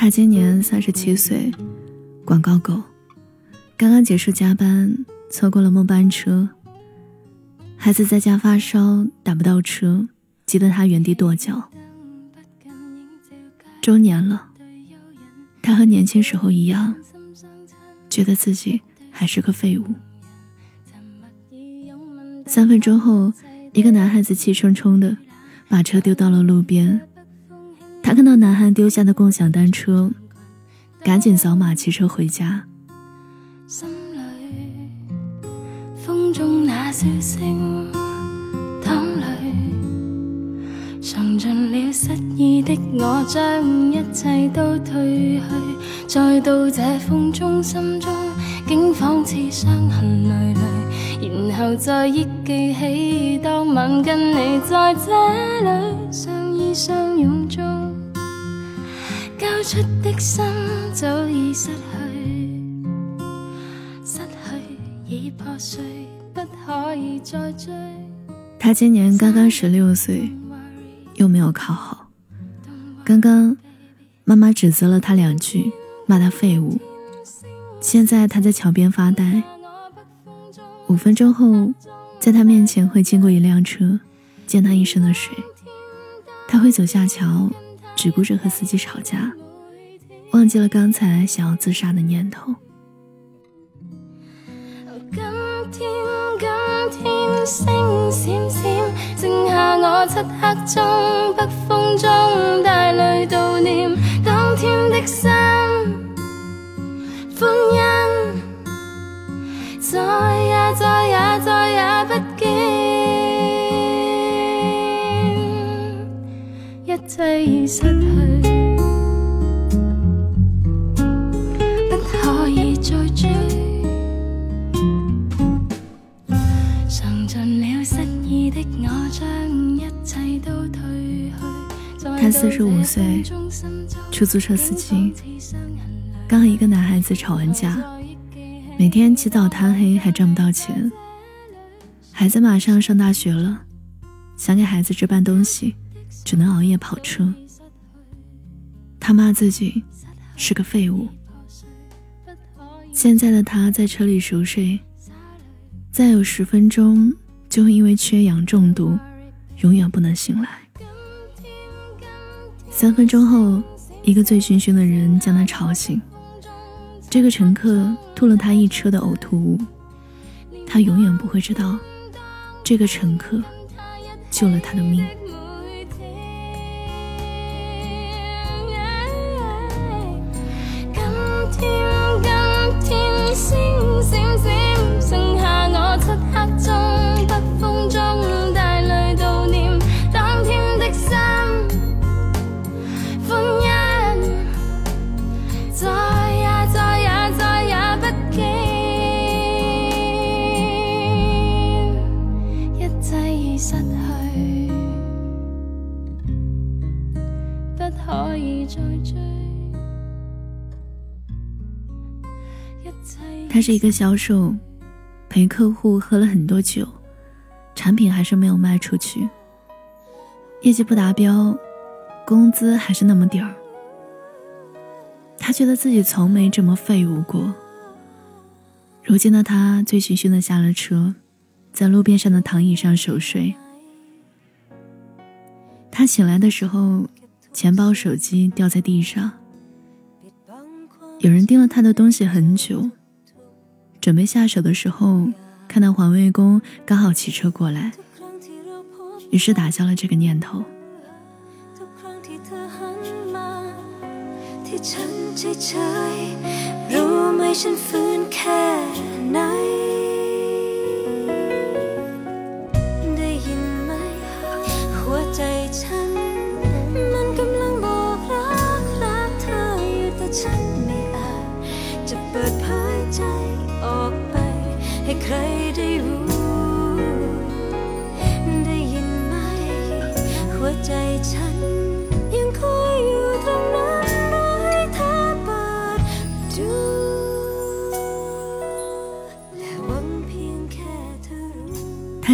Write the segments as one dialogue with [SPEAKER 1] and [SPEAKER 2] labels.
[SPEAKER 1] 他今年三十七岁，广告狗，刚刚结束加班，错过了末班车。孩子在家发烧，打不到车，急得他原地跺脚。周年了，他和年轻时候一样，觉得自己还是个废物。三分钟后，一个男孩子气冲冲的把车丢到了路边。看到男孩丢下的共享单车，赶紧扫码骑车回家。心里风中那笑声，淌泪，尝尽了失意的我，将一切都褪去，再到这风中，心中竟仿似伤痕累累，然后再忆记起当晚跟你在这里相依相拥中，出的心早已失去，失去已破碎。他今年刚刚十六岁，又没有考好。刚刚，妈妈指责了他两句，骂他废物。现在他在桥边发呆。五分钟后，在他面前会经过一辆车，溅他一身的水。他会走下桥，只顾着和司机吵架，忘记了刚才想要自杀的念头。星闪闪，剩下我漆黑中，北风中带泪悼念当天的心。欢欣，再也再也再也不见，一切已失去。他四十五岁，出租车司机，刚和一个男孩子吵完架，每天起早贪黑还赚不到钱。孩子马上上大学了，想给孩子置办东西，只能熬夜跑车。他骂自己是个废物。现在的他在车里熟睡，再有十分钟就会因为缺氧中毒，永远不能醒来。三分钟后，一个醉醺醺的人将他吵醒。这个乘客吐了他一车的呕吐物，他永远不会知道，这个乘客救了他的命。他是一个销售，陪客户喝了很多酒，产品还是没有卖出去，业绩不达标，工资还是那么点儿。他觉得自己从没这么废物过。如今的他醉醺醺的下了车，在路边上的躺椅上熟睡。他醒来的时候。钱包、手机掉在地上，有人盯了他的东西很久。准备下手的时候，看到环卫工刚好骑车过来，于是打消了这个念头。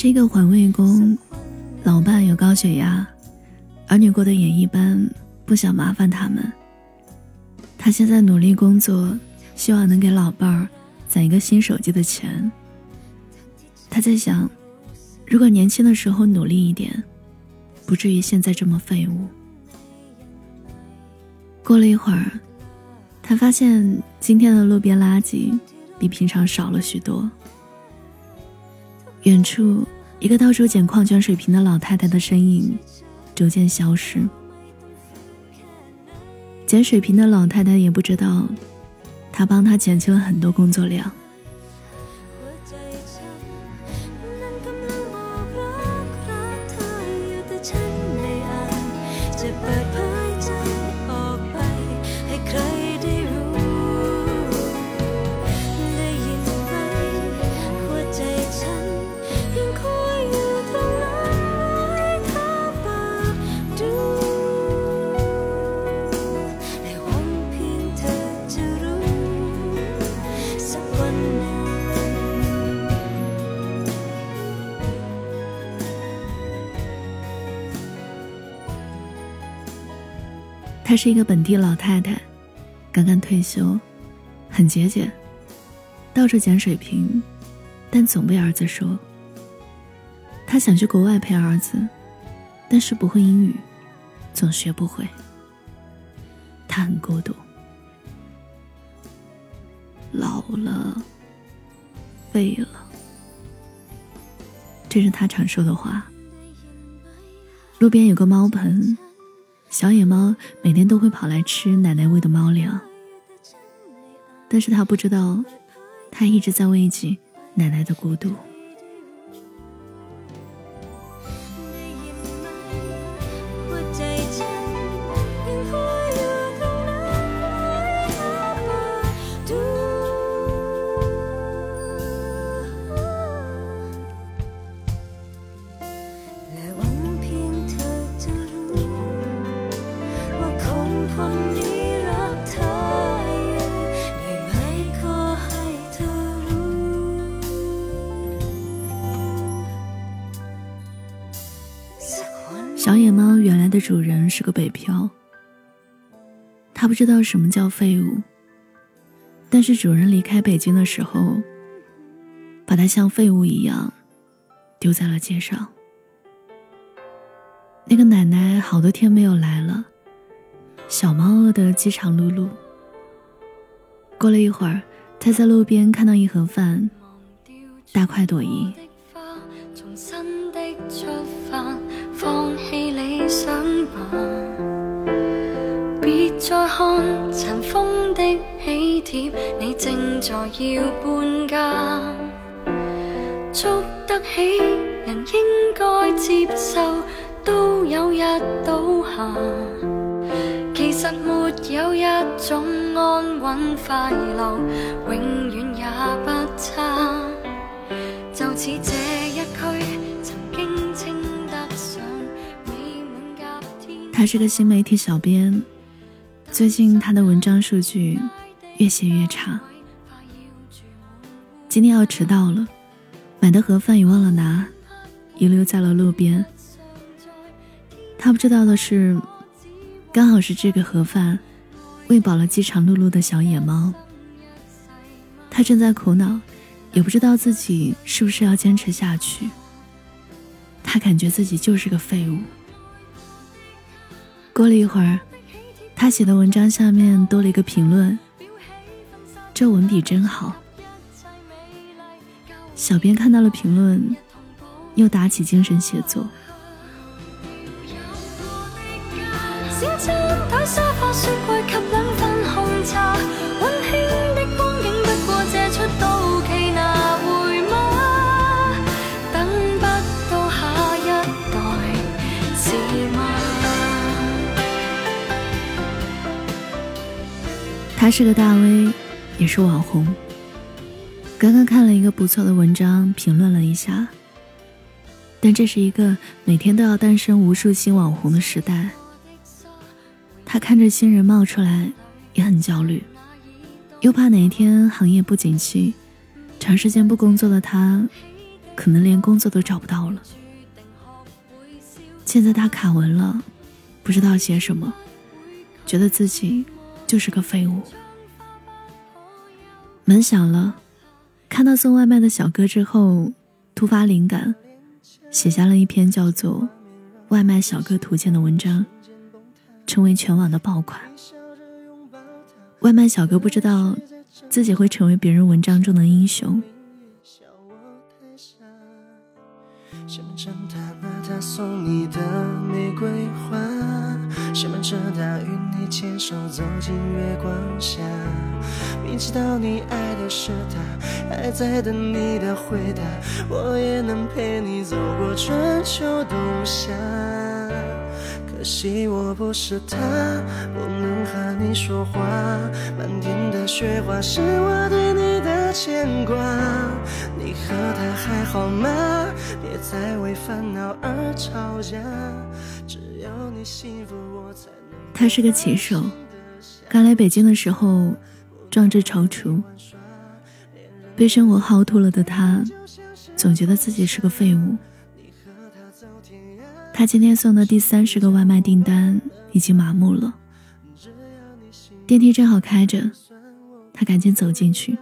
[SPEAKER 1] 是一个环卫工，老伴有高血压，儿女过得也一般，不想麻烦他们，
[SPEAKER 2] 他现在努力工作，希望能给老伴儿攒一个新手机的钱。他在想，如果年轻的时候努力一点，不至于现在这么废物。过了一会儿，他发现今天的路边垃圾比平常少了许多。远处，一个到处捡矿泉水瓶的老太太的身影逐渐消失。捡水瓶的老太太也不知道，她帮他减轻了很多工作量。她是一个本地老太太，刚刚退休，很节俭，到处捡水瓶，但总被儿子说。她想去国外陪儿子，但是不会英语，总学不会。她很孤独，老了，废了，这是她常说的话。路边有个猫盆。小野猫每天都会跑来吃奶奶喂的猫粮，但是它不知道，它一直在慰藉奶奶的孤独。主人是个北漂，他不知道什么叫废物。但是主人离开北京的时候，把它像废物一样丢在了街上。那个奶奶好多天没有来了，小猫饿得饥肠辘辘。过了一会儿，他在路边看到一盒饭，大快朵颐。再看尘封的喜帖，你正在要搬家。捉得起人应该接受，都有日倒下。其实没有一种安稳快乐，永远也不差。就似这一区。他是个新媒体小编，最近他的文章数据越写越差。今天要迟到了，买的盒饭也忘了拿，遗留在了路边。他不知道的是，刚好是这个盒饭喂饱了饥肠辘辘的小野猫。他正在苦恼，也不知道自己是不是要坚持下去。他感觉自己就是个废物。过了一会儿，他写的文章下面多了一个评论：“这文笔真好。”小编看到了评论，又打起精神写作。他是个大 V，也是网红。刚刚看了一个不错的文章，评论了一下。但这是一个每天都要诞生无数新网红的时代。他看着新人冒出来，也很焦虑，又怕哪一天行业不景气，长时间不工作的他，可能连工作都找不到了。现在他卡文了，不知道写什么，觉得自己。就是个废物。门响了，看到送外卖的小哥之后，突发灵感，写下了一篇叫做《外卖小哥图鉴》的文章，成为全网的爆款。外卖小哥不知道自己会成为别人文章中的英雄。
[SPEAKER 3] 送你的玫瑰花，谁瞒着他与你牵手走进月光下？明知道你爱的是他，还在等你的回答。我也能陪你走过春秋冬夏，可惜我不是他，不能和你说话。漫天的雪花是我对你的牵挂。你和他还好吗？别再为烦恼而吵架。只要你幸福，我。
[SPEAKER 2] 他是个骑手，刚来北京的时候壮志踌躇，被生活耗秃了的他，总觉得自己是个废物。他今天送的第三十个外卖订单已经麻木了，电梯正好开着，他赶紧走进去。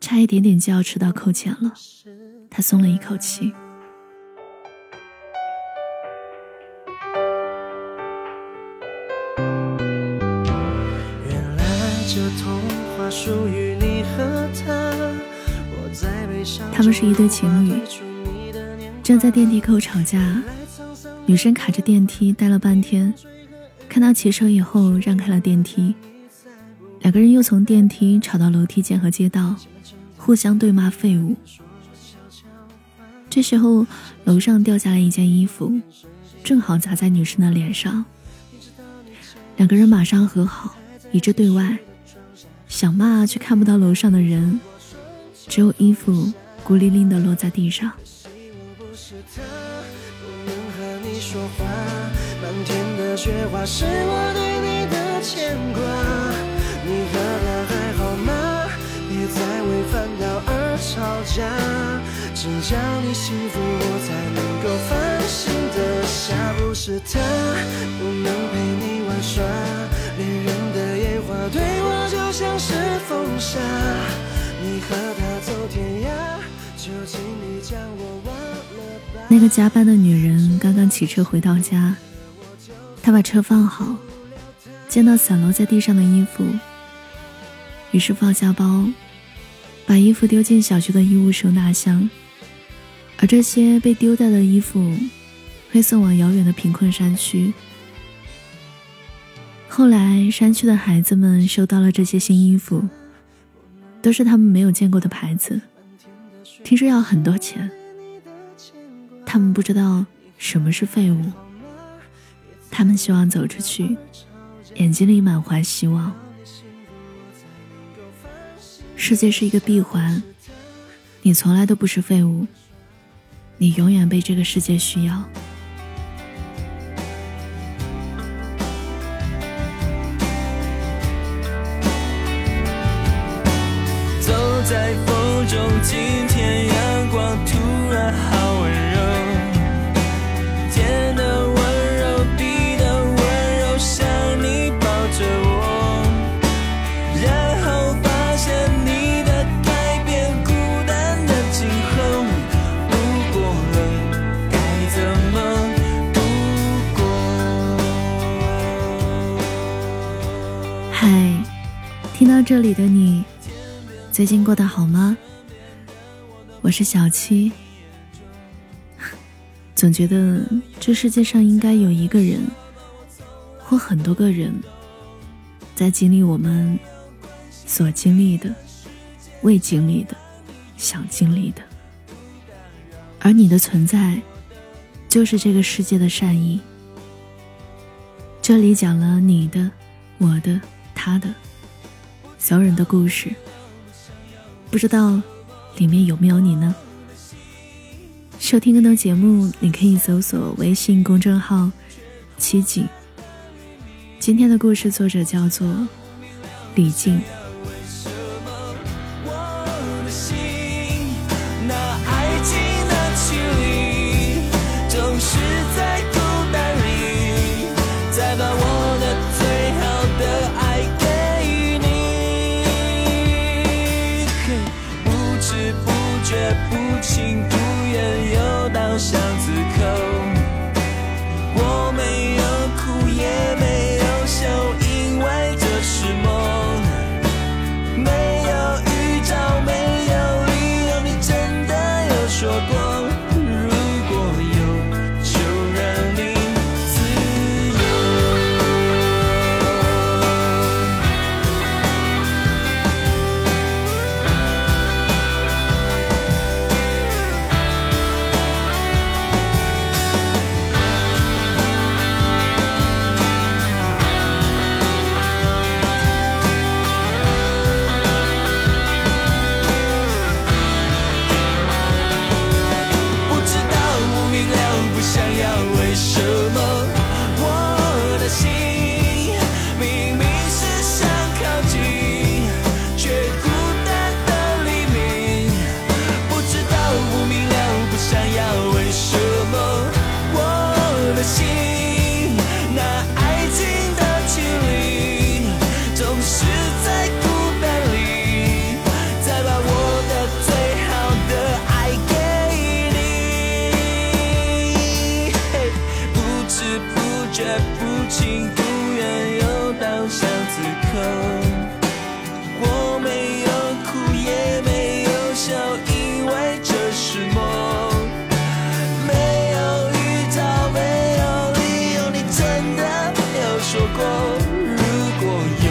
[SPEAKER 2] 差一点点就要迟到扣钱了，他松了一口气。
[SPEAKER 3] 他。
[SPEAKER 2] 他们是一对情侣，正在电梯口吵架。女生卡着电梯待了半天，看到骑车以后让开了电梯。两个人又从电梯吵到楼梯间和街道。互相对骂废物。这时候，楼上掉下来一件衣服，正好砸在女生的脸上。两个人马上和好，一致对外，想骂却看不到楼上的人，只有衣服孤零零的落在地上。
[SPEAKER 3] 再为烦恼而吵架，只要你幸福，我才能够放心的下。不是他不能陪你玩耍，恋人的烟花对我就像是风沙。你和他走天涯，就请你将我忘了吧。
[SPEAKER 2] 那个加班的女人刚刚骑车回到家，她把车放好，见到散落在地上的衣服，于是放下包。把衣服丢进小区的衣物收纳箱，而这些被丢掉的衣服会送往遥远的贫困山区。后来，山区的孩子们收到了这些新衣服，都是他们没有见过的牌子，听说要很多钱。他们不知道什么是废物，他们希望走出去，眼睛里满怀希望。世界是一个闭环，你从来都不是废物，你永远被这个世界需要。这里的你，最近过得好吗？我是小七。总觉得这世界上应该有一个人，或很多个人，在经历我们所经历的、未经历的、想经历的。而你的存在，就是这个世界的善意。这里讲了你的、我的、他的。所有人的故事，不知道里面有没有你呢？收听更多节目，你可以搜索微信公众号“七景”。今天的故事作者叫做李静。
[SPEAKER 3] 的
[SPEAKER 4] 心。如果有